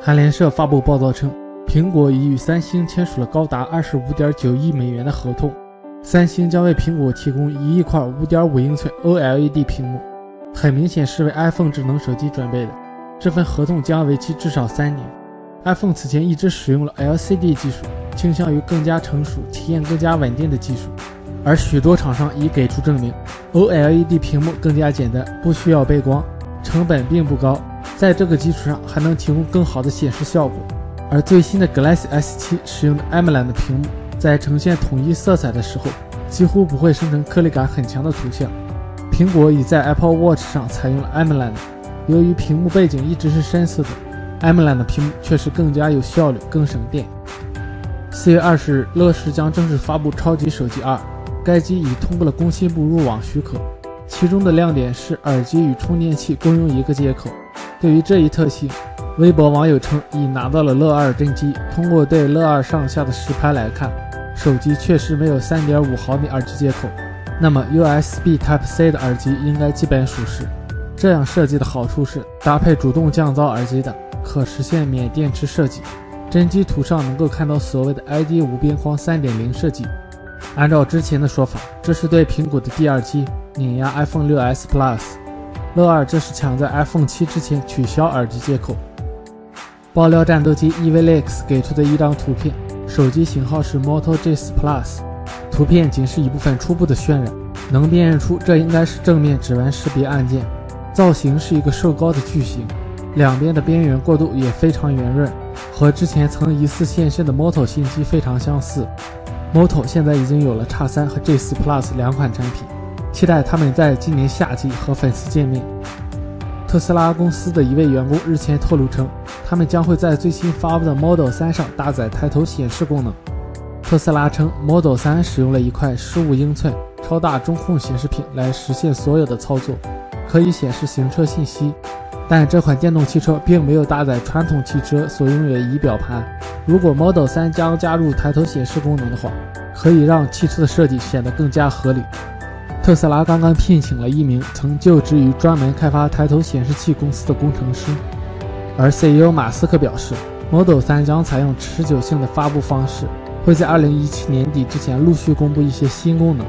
韩联社发布报道称，苹果已与三星签署了高达二十五点九亿美元的合同，三星将为苹果提供一亿块五点五英寸 OLED 屏幕，很明显是为 iPhone 智能手机准备的。这份合同将为期至少三年。iPhone 此前一直使用了 LCD 技术，倾向于更加成熟、体验更加稳定的技术，而许多厂商已给出证明，OLED 屏幕更加简单，不需要背光，成本并不高。在这个基础上，还能提供更好的显示效果。而最新的 Galaxy S7 使用的 AMOLED 屏幕，在呈现统一色彩的时候，几乎不会生成颗粒感很强的图像。苹果已在 Apple Watch 上采用了 AMOLED，由于屏幕背景一直是深色的，AMOLED 屏幕确实更加有效率、更省电。四月二十日，乐视将正式发布超级手机二，该机已通过了工信部入网许可，其中的亮点是耳机与充电器共用一个接口。对于这一特性，微博网友称已拿到了乐二真机。通过对乐二上下的实拍来看，手机确实没有3.5毫米耳机接口，那么 USB Type C 的耳机应该基本属实。这样设计的好处是搭配主动降噪耳机的，可实现免电池设计。真机图上能够看到所谓的 ID 无边框3.0设计。按照之前的说法，这是对苹果的第二击，碾压 iPhone 6s Plus。乐二这是抢在 iPhone 七之前取消耳机接口。爆料战斗机 EVLEX 给出的一张图片，手机型号是 Moto G4 Plus，图片仅是一部分初步的渲染，能辨认出这应该是正面指纹识别按键。造型是一个瘦高的巨型，两边的边缘过渡也非常圆润，和之前曾疑似现身的 Moto 新机非常相似。Moto 现在已经有了 X3 和 J4 Plus 两款产品。期待他们在今年夏季和粉丝见面。特斯拉公司的一位员工日前透露称，他们将会在最新发布的 Model 3上搭载抬头显示功能。特斯拉称，Model 3使用了一块15英寸超大中控显示屏来实现所有的操作，可以显示行车信息。但这款电动汽车并没有搭载传统汽车所拥有的仪表盘。如果 Model 3将加入抬头显示功能的话，可以让汽车的设计显得更加合理。特斯拉刚刚聘请了一名曾就职于专门开发抬头显示器公司的工程师，而 CEO 马斯克表示，Model 3将采用持久性的发布方式，会在2017年底之前陆续公布一些新功能。